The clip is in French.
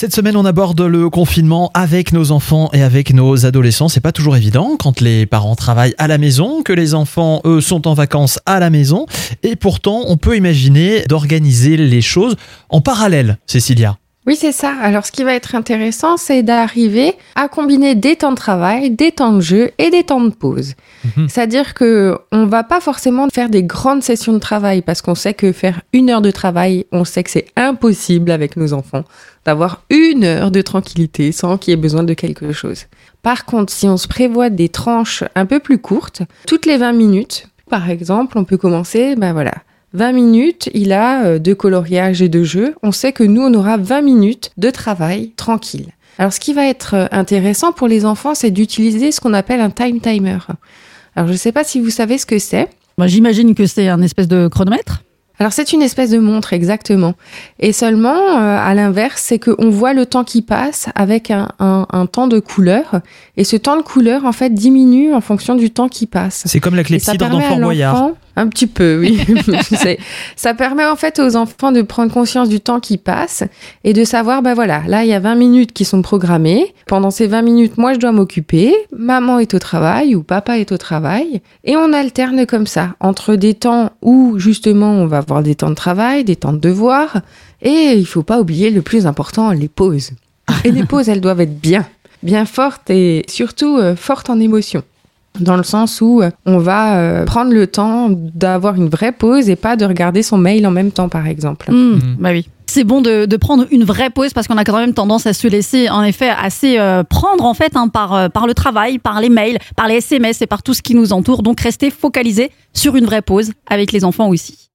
Cette semaine, on aborde le confinement avec nos enfants et avec nos adolescents. C'est pas toujours évident quand les parents travaillent à la maison, que les enfants, eux, sont en vacances à la maison. Et pourtant, on peut imaginer d'organiser les choses en parallèle, Cécilia. Oui, c'est ça. Alors, ce qui va être intéressant, c'est d'arriver à combiner des temps de travail, des temps de jeu et des temps de pause. Mhm. C'est-à-dire que on va pas forcément faire des grandes sessions de travail parce qu'on sait que faire une heure de travail, on sait que c'est impossible avec nos enfants d'avoir une heure de tranquillité sans qu'il y ait besoin de quelque chose. Par contre, si on se prévoit des tranches un peu plus courtes, toutes les 20 minutes, par exemple, on peut commencer, ben voilà, 20 minutes, il a euh, de coloriage et de jeu. On sait que nous, on aura 20 minutes de travail tranquille. Alors, ce qui va être euh, intéressant pour les enfants, c'est d'utiliser ce qu'on appelle un time timer. Alors, je ne sais pas si vous savez ce que c'est. Moi, J'imagine que c'est un espèce de chronomètre. Alors, c'est une espèce de montre, exactement. Et seulement, euh, à l'inverse, c'est qu'on voit le temps qui passe avec un, un- un temps de couleur. Et ce temps de couleur, en fait, diminue en fonction du temps qui passe. C'est comme la clepsydre permet à d'enfant Boyard. Un petit peu, oui. Ça permet en fait aux enfants de prendre conscience du temps qui passe et de savoir, ben voilà, là il y a 20 minutes qui sont programmées. Pendant ces 20 minutes, moi je dois m'occuper. Maman est au travail ou papa est au travail. Et on alterne comme ça entre des temps où justement on va avoir des temps de travail, des temps de devoir. Et il faut pas oublier le plus important, les pauses. Et les pauses, elles doivent être bien, bien fortes et surtout euh, fortes en émotion dans le sens où euh, on va euh, prendre le temps d'avoir une vraie pause et pas de regarder son mail en même temps, par exemple. Hmm, Mhm. Bah oui. C'est bon de, de prendre une vraie pause parce qu'on a quand même tendance à se laisser en effet assez euh, prendre en fait hein, par, euh, par le travail, par les mails, par les SMS et par tout ce qui nous entoure. Donc restez focalisés sur une vraie pause avec les enfants aussi.